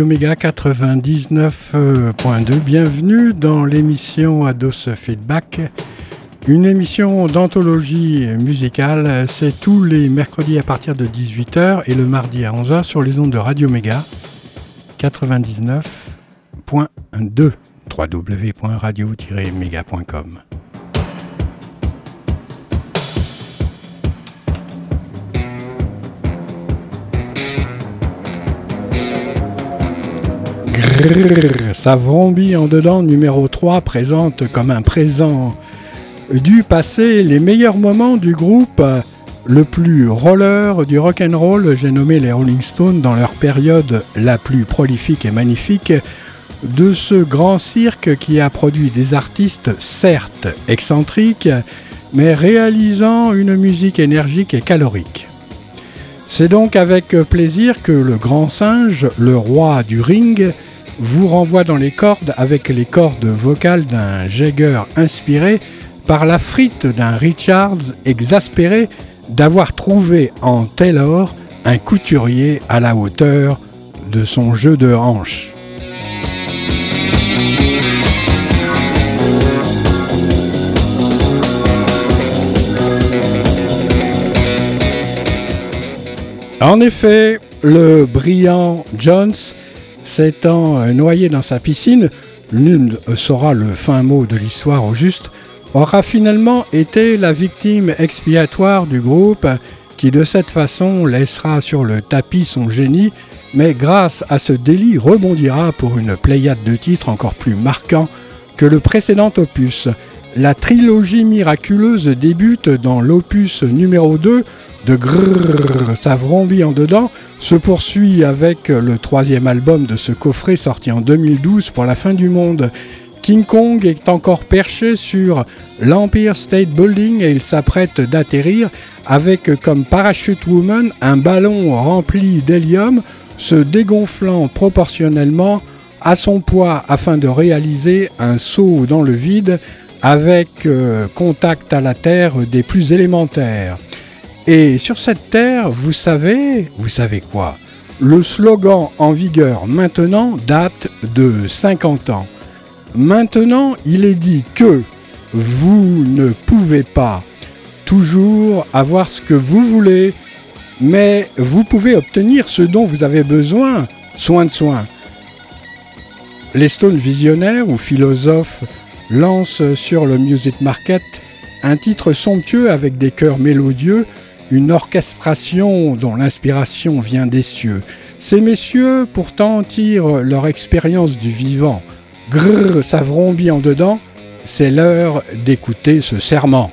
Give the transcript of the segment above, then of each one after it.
Radio Méga 99.2, bienvenue dans l'émission Ados Feedback, une émission d'anthologie musicale. C'est tous les mercredis à partir de 18h et le mardi à 11h sur les ondes de Radio Méga 99.2 www.radio-méga.com. Ça vrombit en dedans numéro 3 présente comme un présent du passé les meilleurs moments du groupe le plus roller du rock and roll, j'ai nommé les Rolling Stones dans leur période la plus prolifique et magnifique de ce grand cirque qui a produit des artistes certes excentriques, mais réalisant une musique énergique et calorique. C'est donc avec plaisir que le grand singe, le roi du ring, vous renvoie dans les cordes avec les cordes vocales d'un Jagger inspiré par la frite d'un Richards exaspéré d'avoir trouvé en Taylor un couturier à la hauteur de son jeu de hanche. En effet, le brillant Jones s'étant noyé dans sa piscine, nul saura le fin mot de l'histoire au juste, aura finalement été la victime expiatoire du groupe qui de cette façon laissera sur le tapis son génie, mais grâce à ce délit rebondira pour une pléiade de titres encore plus marquants que le précédent opus. La trilogie miraculeuse débute dans l'opus numéro 2 de Grrrr, ça en dedans, se poursuit avec le troisième album de ce coffret sorti en 2012 pour la fin du monde. King Kong est encore perché sur l'Empire State Building et il s'apprête d'atterrir avec comme parachute woman un ballon rempli d'hélium se dégonflant proportionnellement à son poids afin de réaliser un saut dans le vide avec euh, contact à la Terre des plus élémentaires. Et sur cette terre, vous savez, vous savez quoi? Le slogan en vigueur maintenant date de 50 ans. Maintenant, il est dit que vous ne pouvez pas toujours avoir ce que vous voulez, mais vous pouvez obtenir ce dont vous avez besoin, soin de soin. Les Stones visionnaires ou philosophes lancent sur le Music Market un titre somptueux avec des chœurs mélodieux une orchestration dont l'inspiration vient des cieux. Ces messieurs pourtant tirent leur expérience du vivant. Grrr, ça vrombit en dedans, c'est l'heure d'écouter ce serment.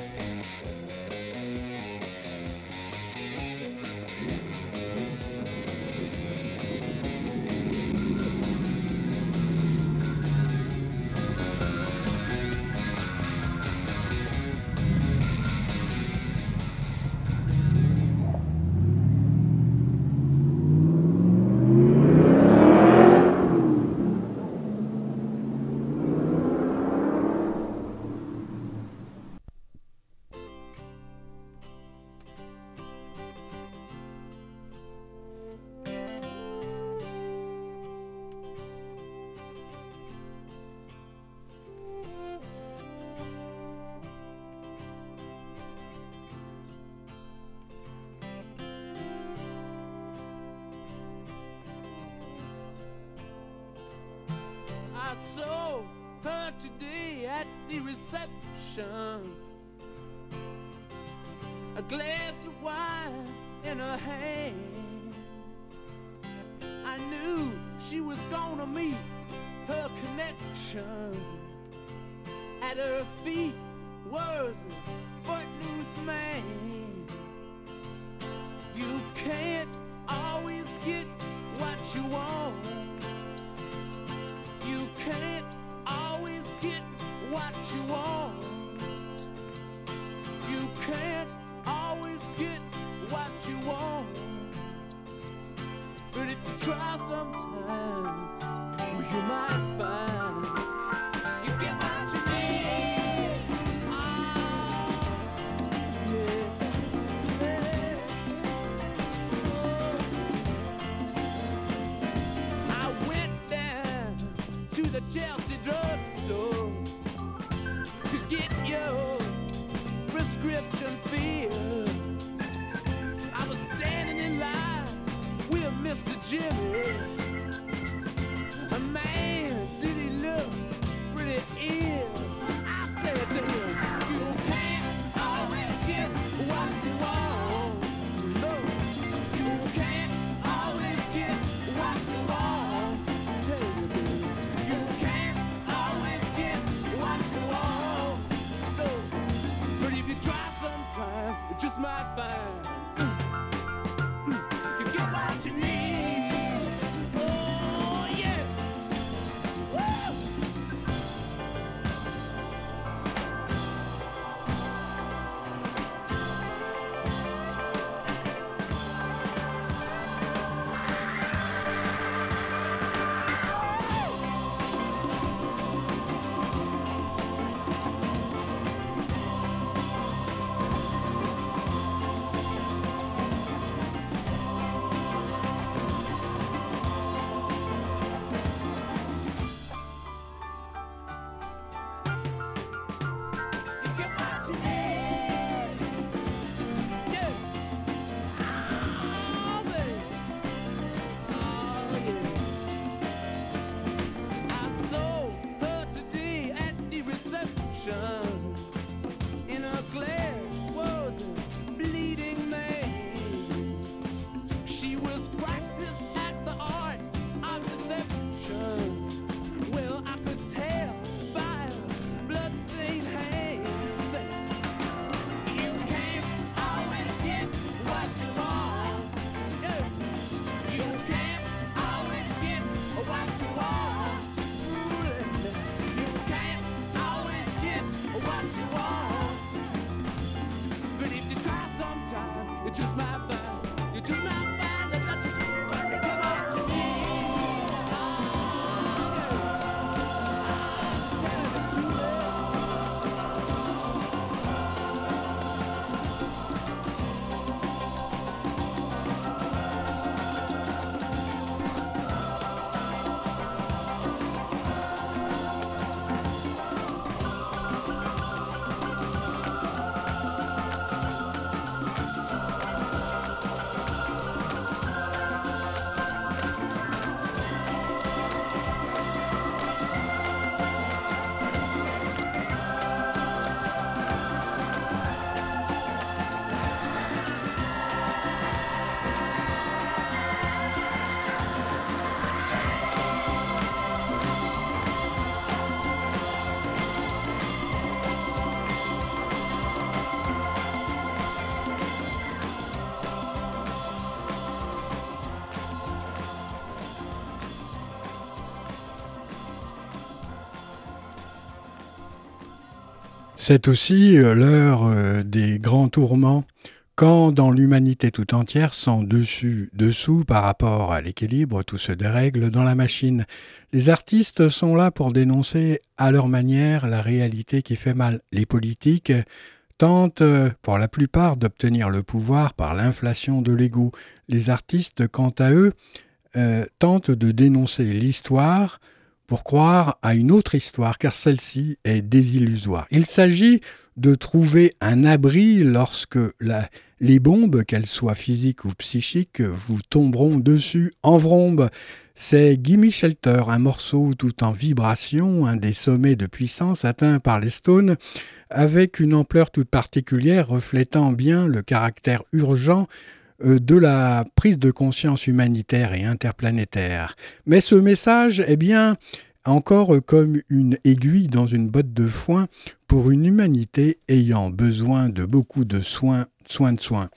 C'est aussi euh, l'heure euh, des grands tourments, quand dans l'humanité tout entière, sans dessus, dessous par rapport à l'équilibre, tout se dérègle dans la machine. Les artistes sont là pour dénoncer à leur manière la réalité qui fait mal. Les politiques tentent, euh, pour la plupart, d'obtenir le pouvoir par l'inflation de l'ego. Les artistes, quant à eux, tentent de dénoncer l'histoire pour croire à une autre histoire, car celle-ci est désillusoire. Il s'agit de trouver un abri lorsque les bombes, qu'elles soient physiques ou psychiques, vous tomberont dessus en vrombe. C'est Gimme Shelter, un morceau tout en vibration, un des sommets de puissance atteints par les Stones, avec une ampleur toute particulière reflétant bien le caractère urgent de la prise de conscience humanitaire et interplanétaire. Mais ce message est bien encore comme une aiguille dans une botte de foin pour une humanité ayant besoin de beaucoup de soins, soins de soins.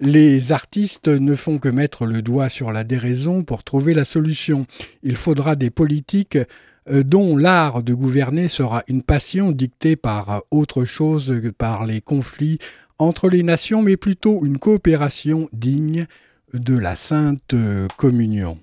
Les artistes ne font que mettre le doigt sur la déraison pour trouver la solution. Il faudra des politiques euh, dont l'art de gouverner sera une passion dictée par autre chose que par les conflits entre les nations, mais plutôt une coopération digne de la Sainte Communion.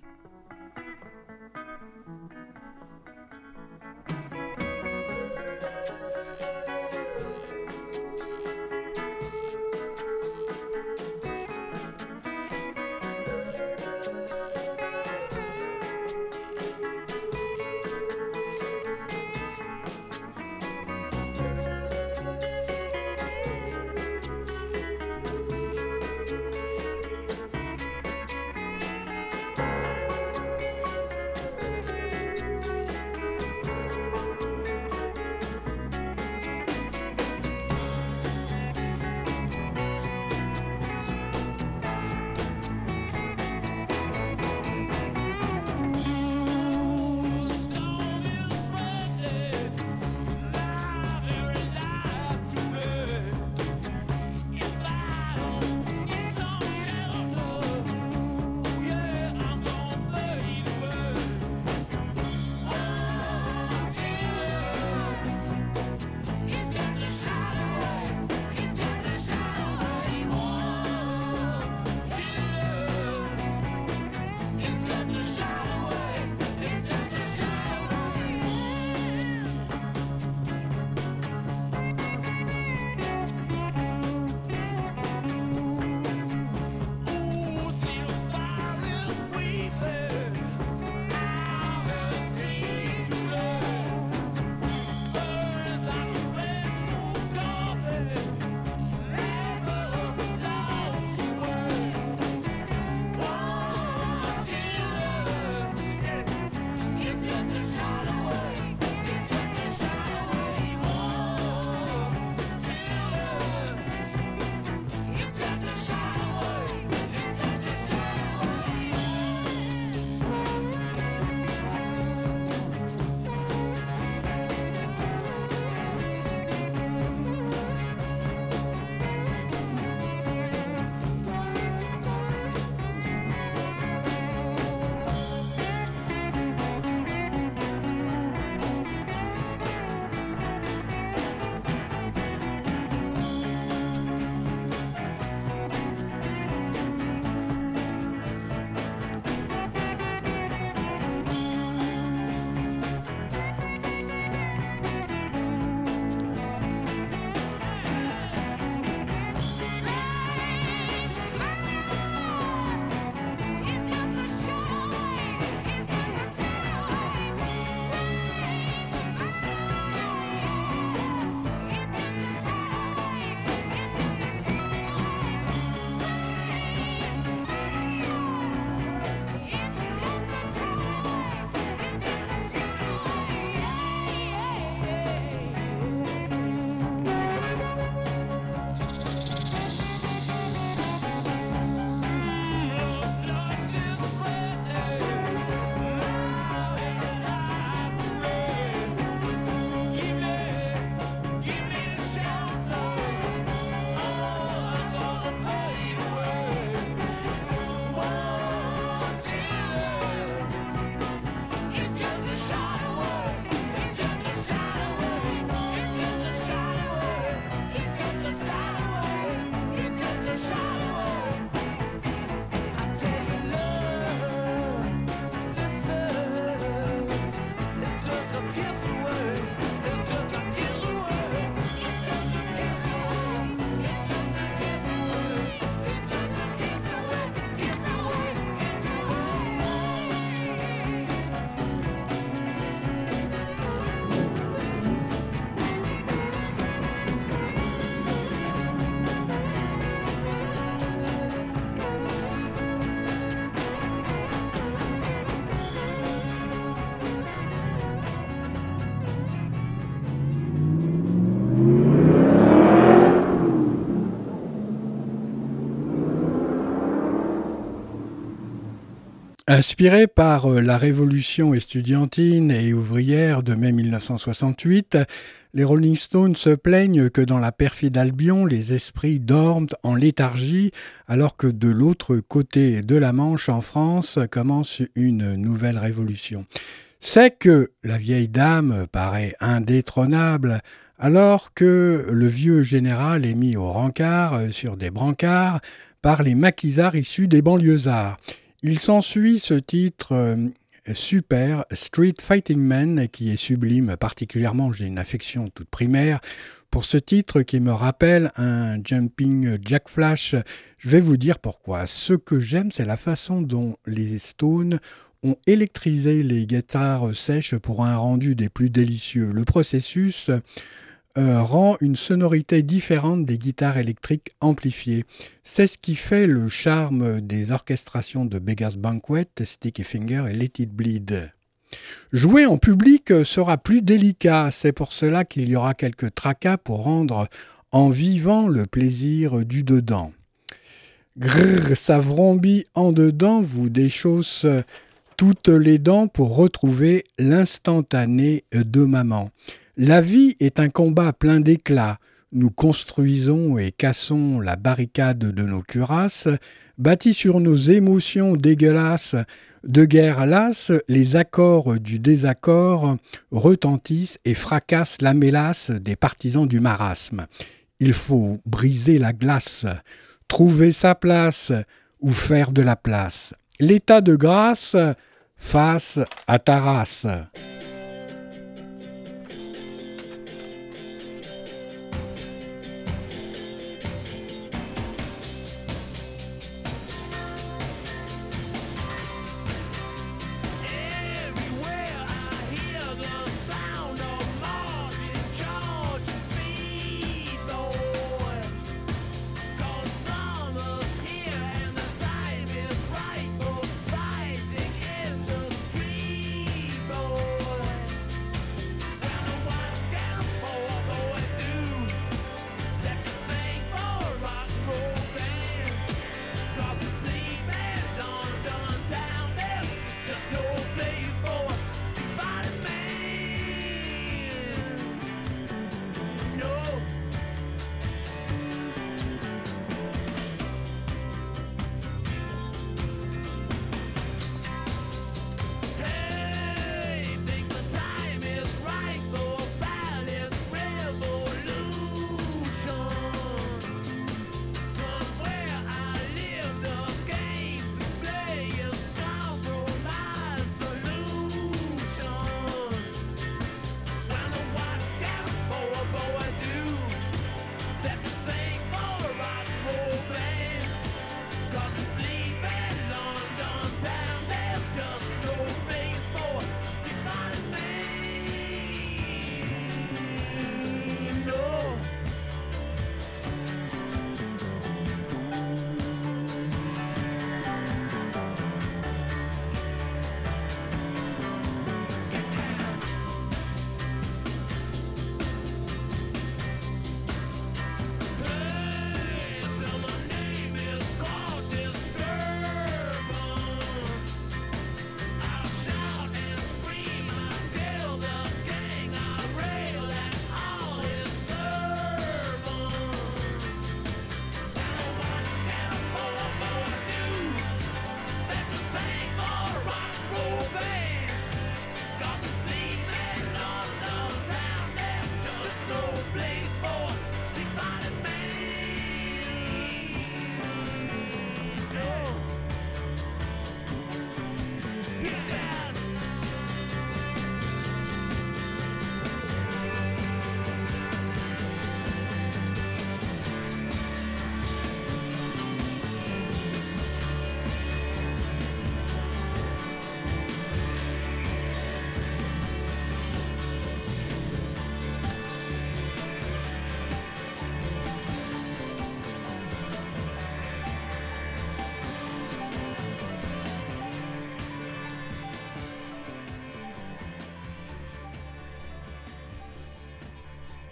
Inspiré par euh, la révolution estudiantine et ouvrière de mai 1968, les Rolling Stones se plaignent que dans la perfide Albion, les esprits dorment en léthargie, alors que de l'autre côté de la Manche, en France, commence une nouvelle révolution. C'est que la vieille dame paraît indétrônable, alors que le vieux général est mis au rencard sur des brancards par les maquisards issus des banlieusards. Il s'ensuit ce titre euh, super, Street Fighting Man, qui est sublime, particulièrement j'ai une affection toute primaire pour ce titre qui me rappelle un Jumping Jack Flash. Je vais vous dire pourquoi. Ce que j'aime, c'est la façon dont les Stones ont électrisé les guitares sèches pour un rendu des plus délicieux. Le processus euh, rend une sonorité différente des guitares électriques amplifiées. C'est ce qui fait le charme des orchestrations de Beggars Banquet, Sticky Finger et Let It Bleed. Jouer en public sera plus délicat, c'est pour cela qu'il y aura quelques tracas pour rendre en vivant le plaisir du dedans. Grrr, ça vrombit en dedans, vous déchausse toutes les dents pour retrouver l'instantané de maman. La vie est un combat plein d'éclats. Nous construisons et cassons la barricade de nos cuirasses, bâtis sur nos émotions dégueulasses. De guerre lasse, les accords du désaccord retentissent et fracassent la mélasse des partisans du marasme. Il faut briser la glace, trouver sa place ou faire de la place. L'état de grâce face à ta race.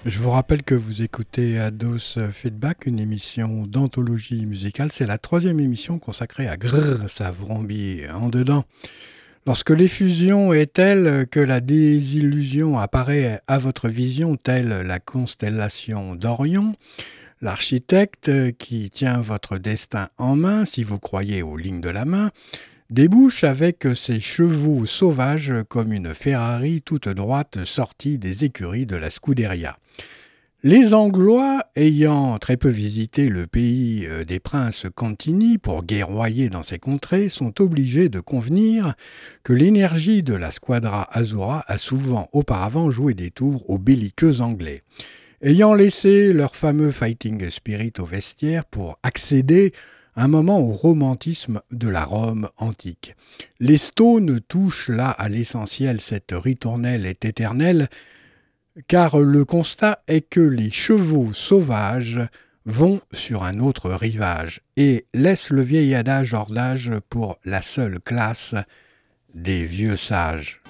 Je vous rappelle que vous écoutez Ados Feedback, une émission d'anthologie musicale. C'est la troisième émission consacrée à Grrr, ça vrombit en dedans. Lorsque l'effusion est telle que la désillusion apparaît à votre vision telle la constellation d'Orion, l'architecte qui tient votre destin en main, si vous croyez aux lignes de la main, débouche avec ses chevaux sauvages comme une Ferrari toute droite sortie des écuries de la Scuderia. Les Anglois, ayant très peu visité le pays euh, des princes Cantini pour guerroyer dans ces contrées, sont obligés de convenir que l'énergie de la squadra Azura a souvent auparavant joué des tours aux belliqueux anglais. Ayant laissé leur fameux fighting spirit au vestiaire pour accéder un moment au romantisme de la Rome antique. Les Stones touchent là à l'essentiel, cette ritournelle est éternelle, car le constat est que les chevaux sauvages vont sur un autre rivage et laissent le vieil adage hors d'âge pour la seule classe des vieux sages.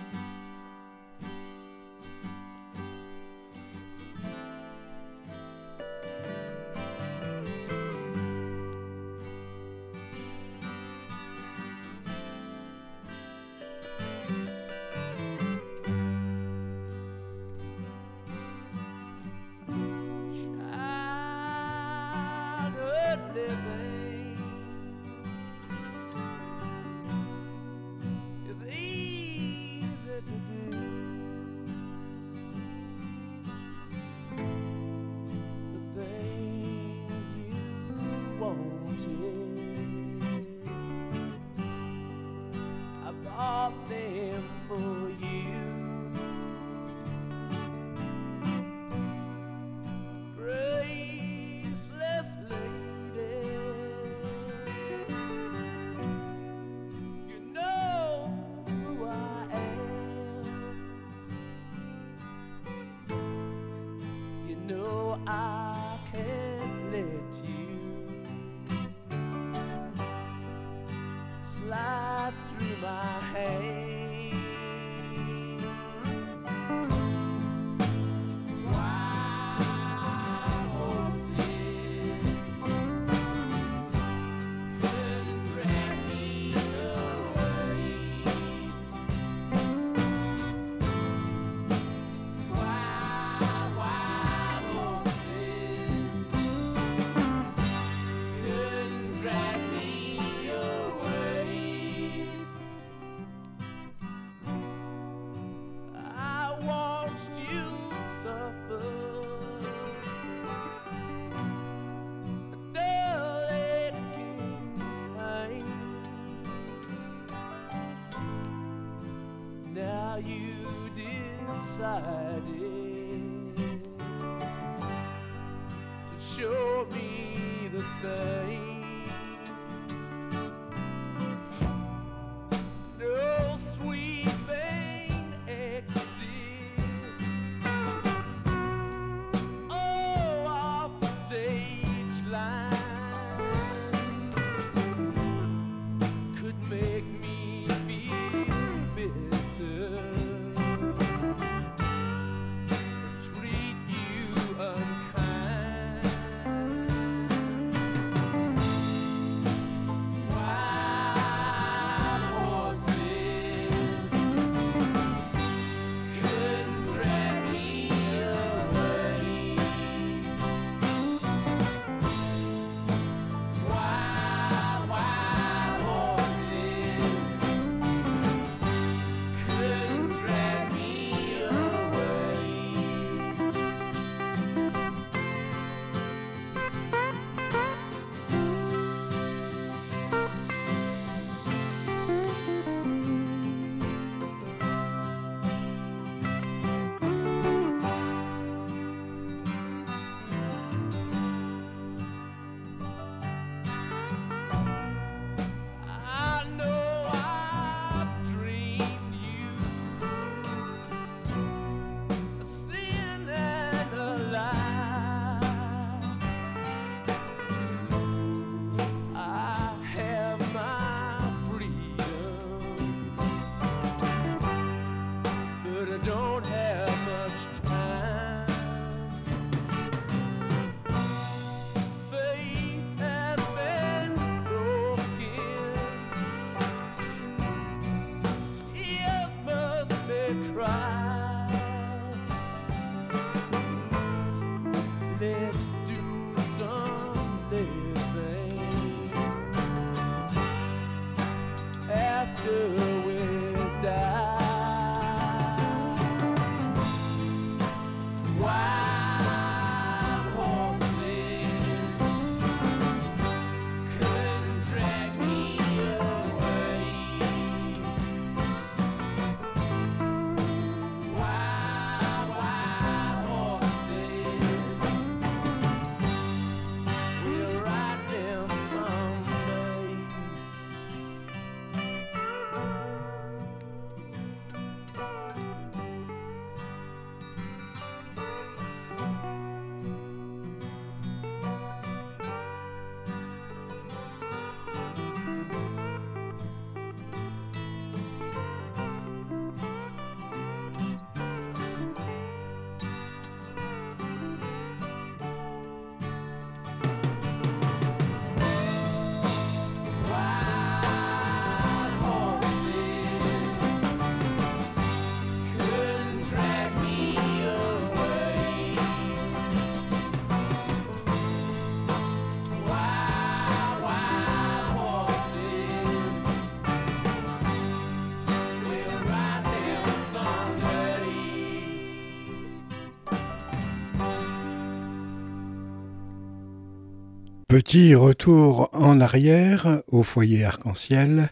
Petit retour en arrière au foyer arc-en-ciel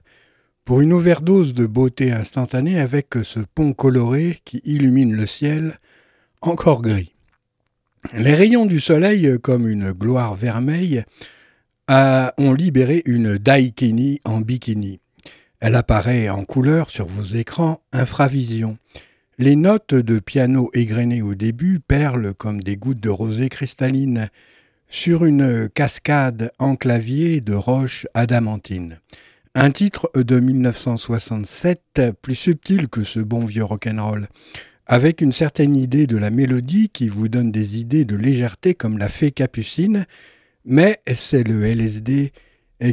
pour une overdose de beauté instantanée avec ce pont coloré qui illumine le ciel encore gris. Les rayons du soleil, comme une gloire vermeille, ont libéré une daikini en bikini. Elle apparaît en couleur sur vos écrans infravision. Les notes de piano égrenées au début perlent comme des gouttes de rosée cristalline sur une cascade en clavier de roches adamantines. Un titre de 1967 plus subtil que ce bon vieux rock'n'roll, avec une certaine idée de la mélodie qui vous donne des idées de légèreté comme la fée capucine, mais c'est le LSD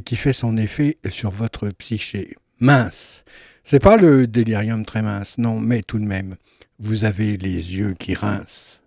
qui fait son effet sur votre psyché. Mince. C'est pas le délirium très mince, non, mais tout de même, vous avez les yeux qui rincent.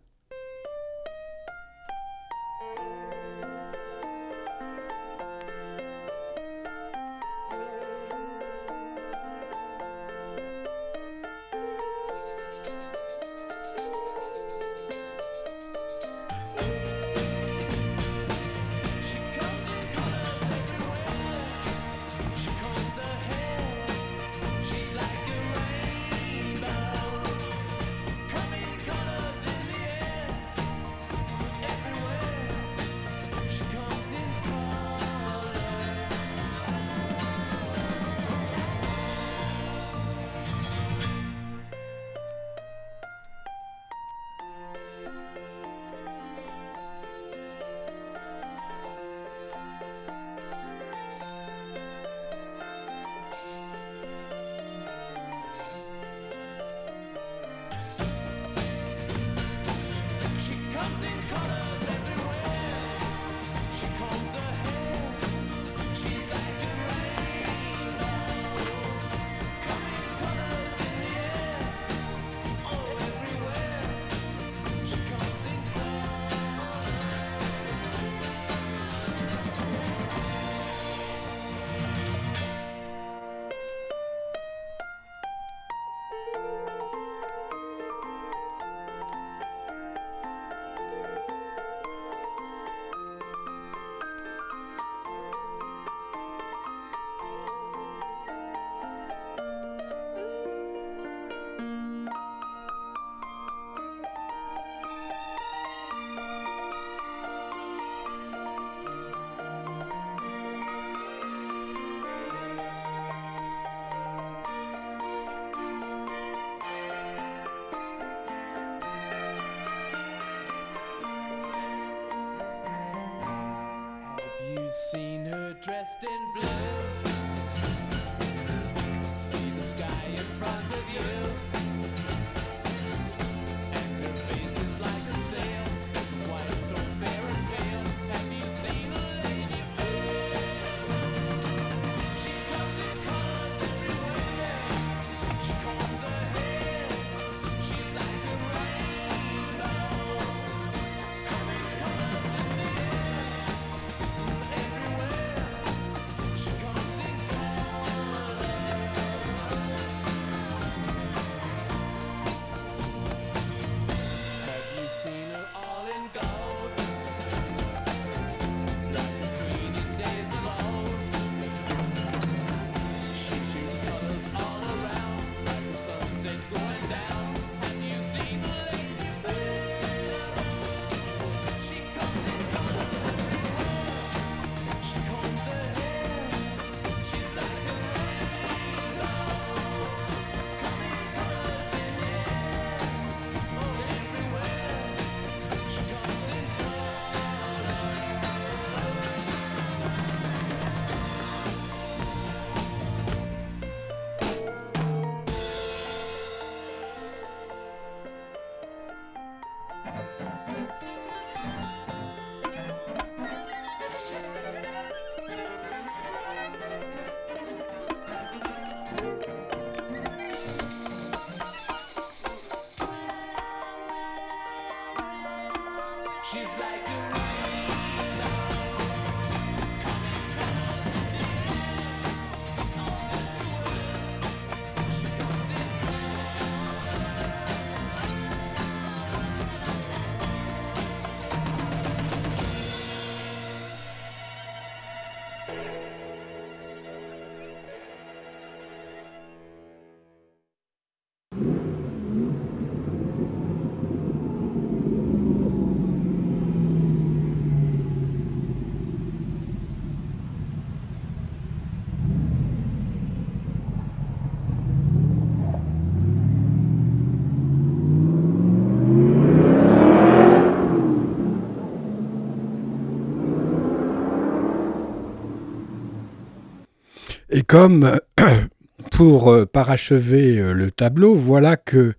Comme pour euh, parachever euh, le tableau, voilà que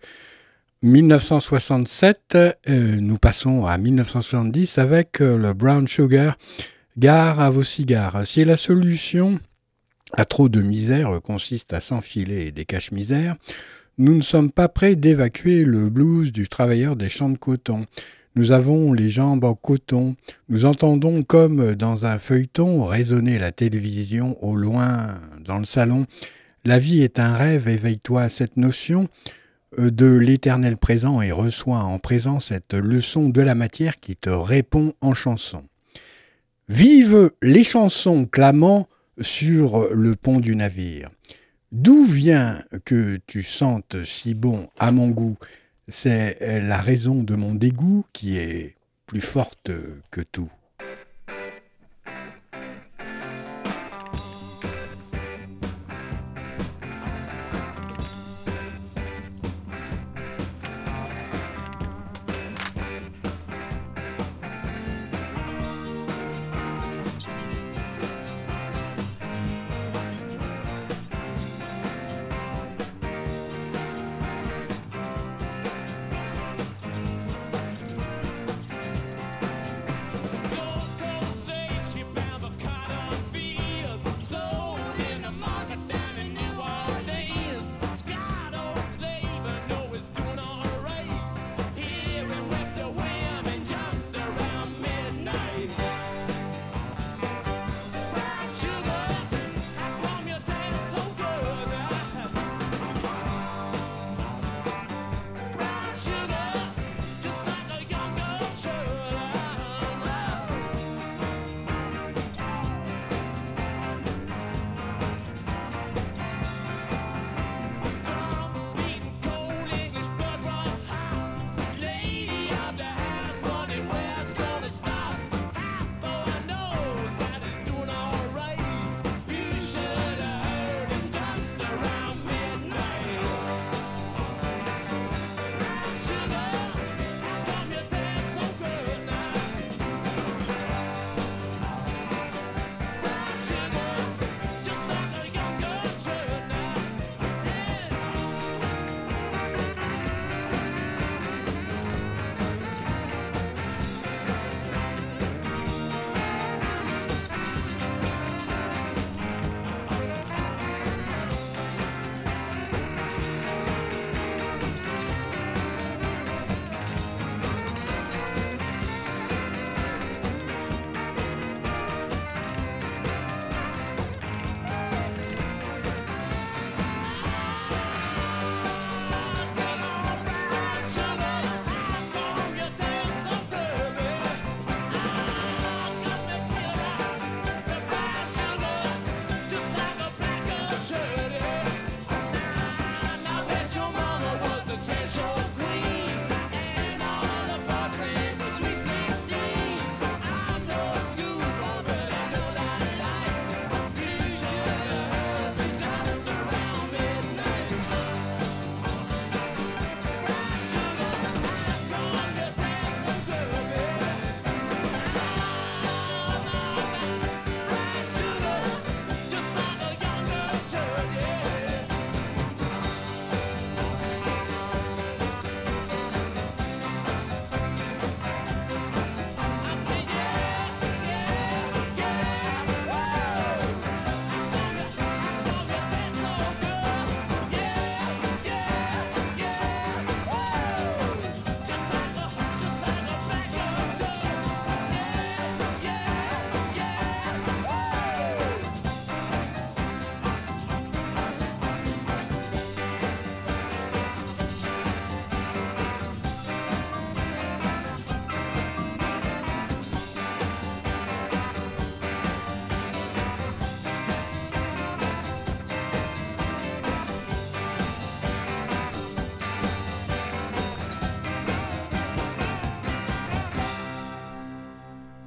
1967, euh, nous passons à 1970 avec le Brown Sugar. Gare à vos cigares. Si la solution à trop de misère consiste à s'enfiler des caches-misères, nous ne sommes pas prêts d'évacuer le blues du travailleur des champs de coton. Nous avons les jambes en coton. Nous entendons comme dans un feuilleton résonner la télévision au loin dans le salon. La vie est un rêve, éveille-toi à cette notion euh, de l'éternel présent et reçois en présent cette leçon de la matière qui te répond en chanson. Vive les chansons clamant sur le pont du navire. D'où vient que tu sentes si bon à mon goût? C'est euh, la raison de mon dégoût qui est plus forte que tout.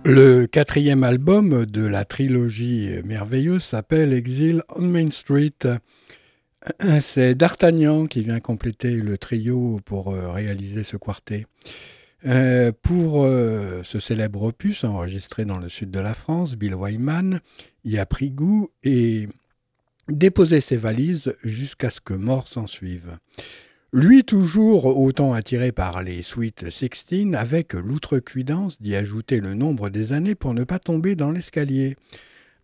Le quatrième album de la trilogie merveilleuse s'appelle Exile on Main Street. C'est D'Artagnan qui vient compléter le trio pour euh, réaliser ce quartet. Euh, pour euh, ce célèbre opus enregistré dans le sud de la France, Bill Wyman y a pris goût et déposé ses valises jusqu'à ce que mort s'en suive. Lui toujours autant attiré par les Sweet Sixteen, avec l'outrecuidance d'y ajouter le nombre des années pour ne pas tomber dans l'escalier.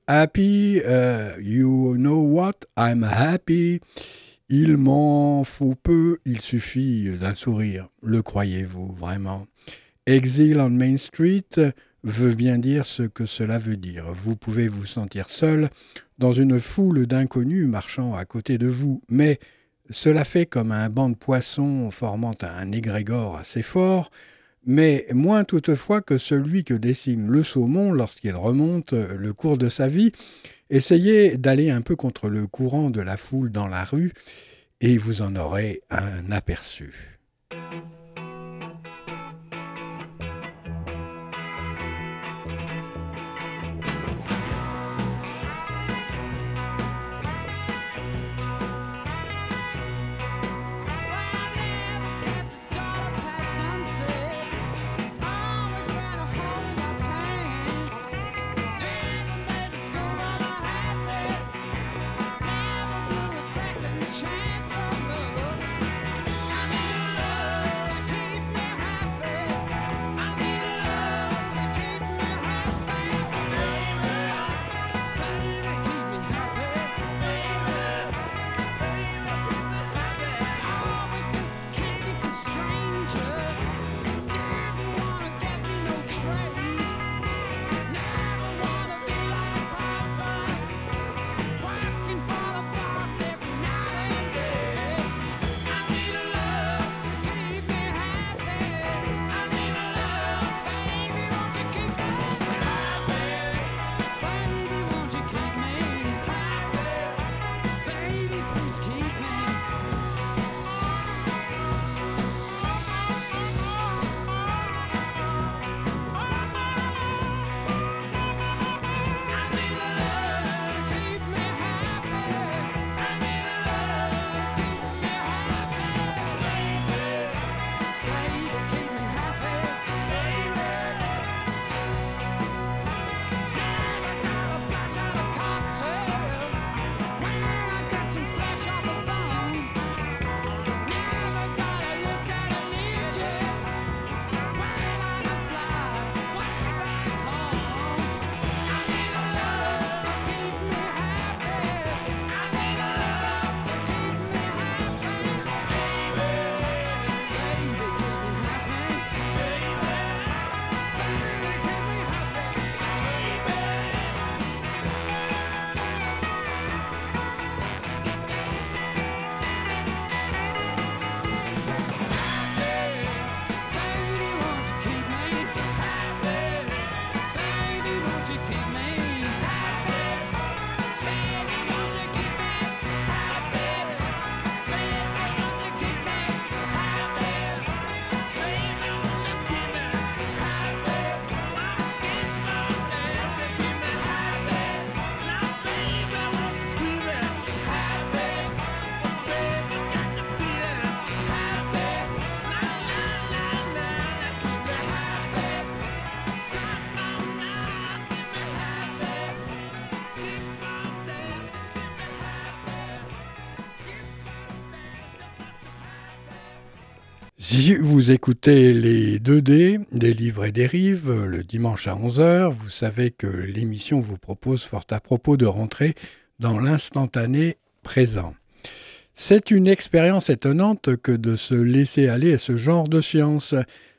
Happy, uh, you know what, I'm happy. Il m'en faut peu, il suffit d'un sourire. Le croyez-vous vraiment? Exile on Main Street veut bien dire ce que cela veut dire. Vous pouvez vous sentir seul dans une foule d'inconnus marchant à côté de vous, mais cela fait comme un banc de poissons formant un égrégore assez fort, mais moins toutefois que celui que dessine le saumon lorsqu'il remonte le cours de sa vie. Essayez d'aller un peu contre le courant de la foule dans la rue, et vous en aurez un aperçu. Si vous écoutez les 2D des livres et des le dimanche à 11h, vous savez que l'émission vous propose fort à propos de rentrer dans l'instantané présent. C'est une expérience étonnante que de se laisser aller à ce genre de science.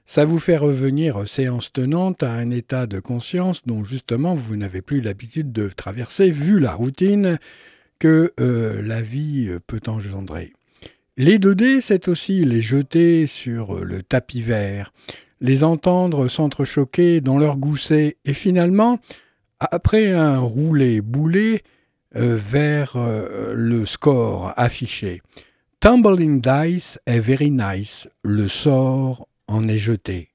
Ça vous fait revenir séance tenante à un état de conscience dont justement vous n'avez plus l'habitude de traverser vu la routine que euh, la vie peut engendrer. Les 2D, c'est aussi les jeter sur le tapis vert, les entendre s'entrechoquer dans leur gousset, et finalement, après un roulé-boulé, euh, vers euh, le score affiché. Tumbling dice est very nice, le sort en est jeté.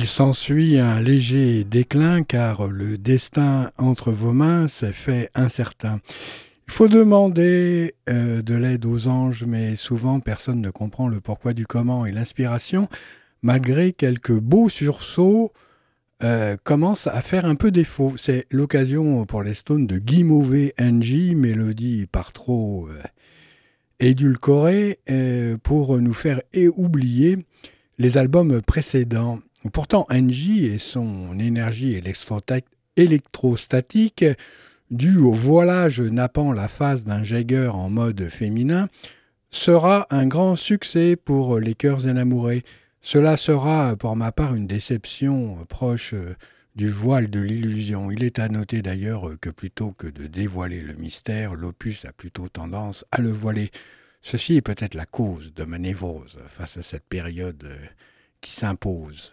Il s'ensuit un léger déclin car le destin entre vos mains s'est fait incertain. Il faut demander euh, de l'aide aux anges, mais souvent personne ne comprend le pourquoi du comment et l'inspiration, malgré quelques beaux sursauts, euh, commence à faire un peu défaut. C'est l'occasion pour les Stones de guimauver Angie, mélodie par trop euh, édulcorée, pour nous faire oublier les albums précédents. Pourtant, Angie et son énergie électrostatique, due au voilage nappant la face d'un Jagger en mode féminin, sera un grand succès pour les cœurs enamourés. Cela sera pour ma part une déception proche du voile de l'illusion. Il est à noter d'ailleurs que plutôt que de dévoiler le mystère, l'opus a plutôt tendance à le voiler. Ceci est peut-être la cause de ma névrose face à cette période qui s'impose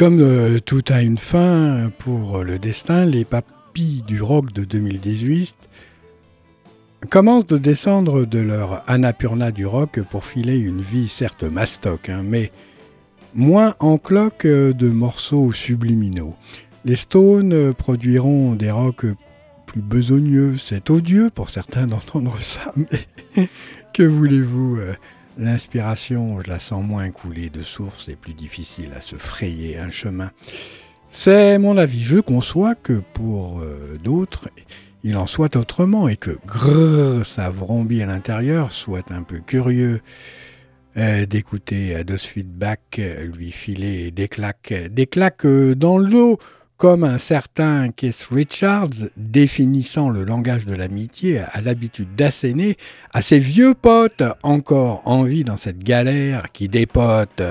comme euh, tout a une fin pour euh, le destin, les papis du rock de 2018 commencent de descendre de leur Annapurna du rock pour filer une vie certes mastoc, hein, mais moins en cloque de morceaux subliminaux. Les Stones produiront des rocks plus besogneux, c'est odieux pour certains d'entendre ça, mais que voulez-vous L'inspiration, je la sens moins coulée de source et plus difficile à se frayer un chemin. C'est mon avis. Je conçois que pour euh, d'autres, il en soit autrement et que grrr, ça vrombit à l'intérieur soit un peu curieux euh, d'écouter Ados Feedback lui filer des claques, des claques euh, dans le dos comme un certain Keith Richards, définissant le langage de l'amitié, a l'habitude d'asséner à ses vieux potes encore en vie dans cette galère qui dépote.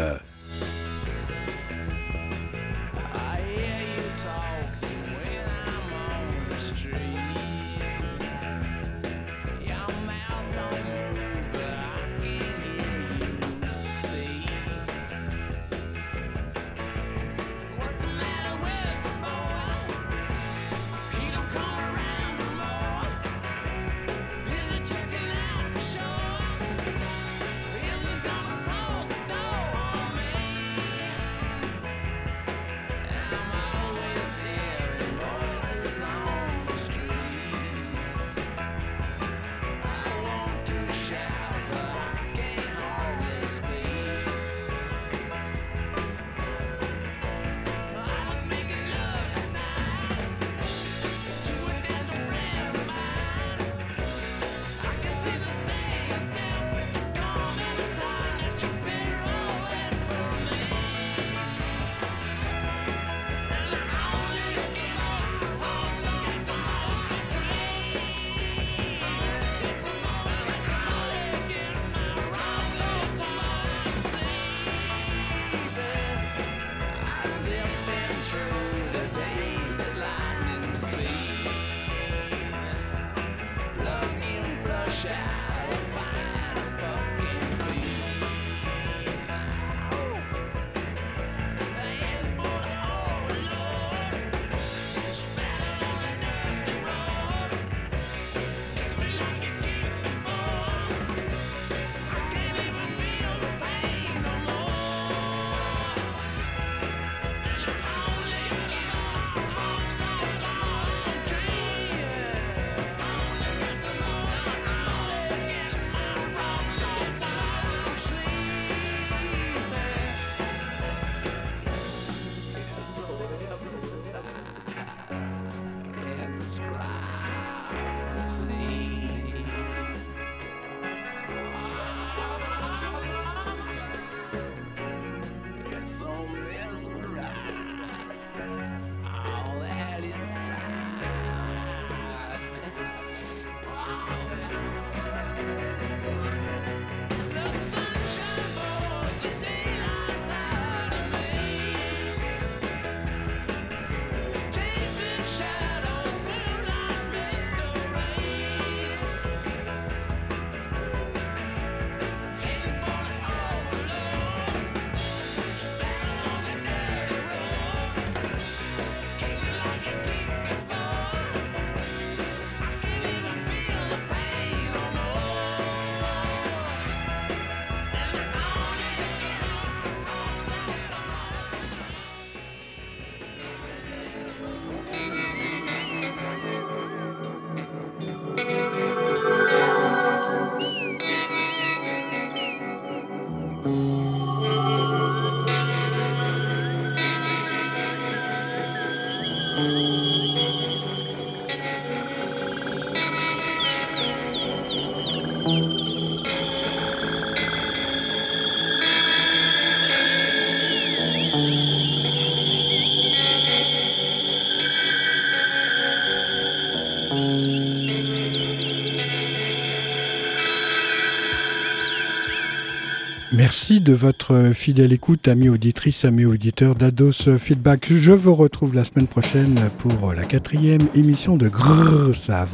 Merci de votre fidèle écoute, amis auditrices, amis auditeurs d'Ados Feedback. Je vous retrouve la semaine prochaine pour la quatrième émission de Grrr, ça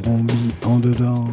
en dedans.